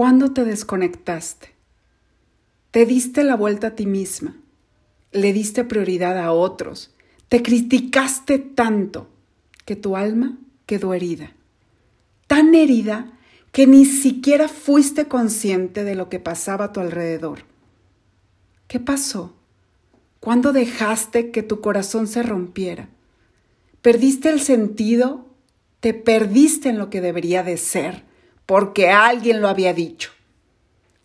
¿Cuándo te desconectaste? Te diste la vuelta a ti misma, le diste prioridad a otros, te criticaste tanto que tu alma quedó herida. Tan herida que ni siquiera fuiste consciente de lo que pasaba a tu alrededor. ¿Qué pasó? ¿Cuándo dejaste que tu corazón se rompiera? ¿Perdiste el sentido? ¿Te perdiste en lo que debería de ser? Porque alguien lo había dicho.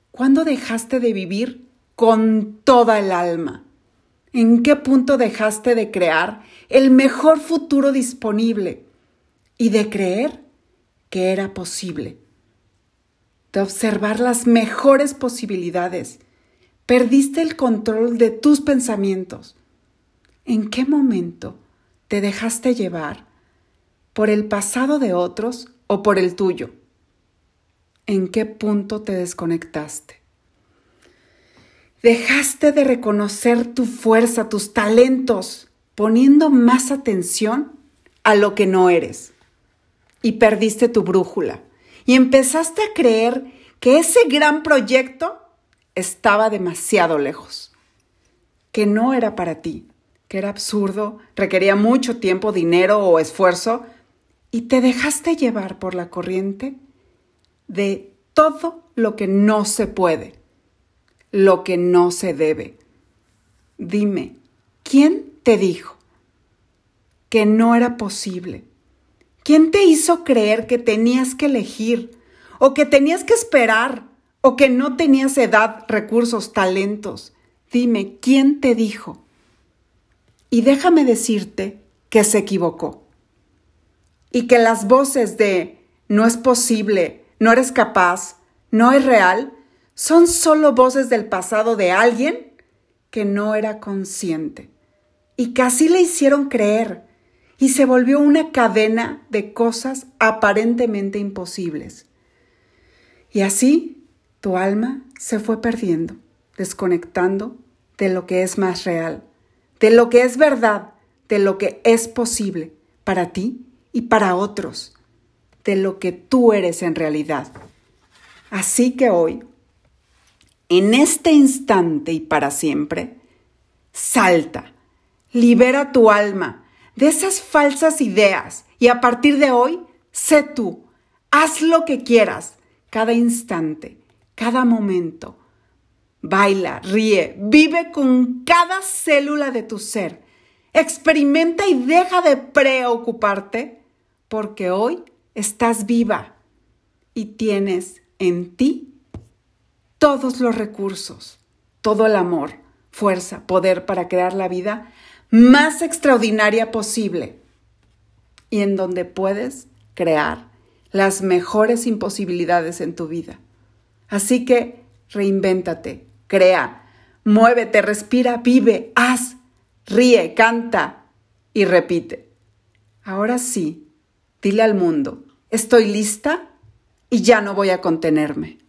¿Cuándo dejaste de vivir con toda el alma? ¿En qué punto dejaste de crear el mejor futuro disponible y de creer que era posible? De observar las mejores posibilidades Perdiste el control de tus pensamientos. ¿En qué momento te dejaste llevar por el pasado de otros o por el tuyo? ¿En qué punto te desconectaste? Dejaste de reconocer tu fuerza, tus talentos, poniendo más atención a lo que no eres. Y perdiste tu brújula. Y empezaste a creer que ese gran proyecto estaba demasiado lejos, que no era para ti, que era absurdo, requería mucho tiempo, dinero o esfuerzo, y te dejaste llevar por la corriente de todo lo que no se puede, lo que no se debe. Dime, ¿quién te dijo que no era posible? ¿Quién te hizo creer que tenías que elegir o que tenías que esperar o que no tenías edad, recursos, talentos. Dime, ¿quién te dijo? Y déjame decirte que se equivocó. Y que las voces de no es posible, no eres capaz, no es real, son solo voces del pasado de alguien que no era consciente. Y así le hicieron creer. Y se volvió una cadena de cosas aparentemente imposibles. Y así tu alma se fue perdiendo, desconectando de lo que es más real, de lo que es verdad, de lo que es posible para ti y para otros, de lo que tú eres en realidad. Así que hoy, en este instante y para siempre, salta, libera tu alma de esas falsas ideas y a partir de hoy, sé tú, haz lo que quieras cada instante cada momento. Baila, ríe, vive con cada célula de tu ser. Experimenta y deja de preocuparte porque hoy estás viva y tienes en ti todos los recursos, todo el amor, fuerza, poder para crear la vida más extraordinaria posible y en donde puedes crear las mejores imposibilidades en tu vida. Así que reinvéntate, crea, muévete, respira, vive, haz, ríe, canta y repite. Ahora sí, dile al mundo, estoy lista y ya no voy a contenerme.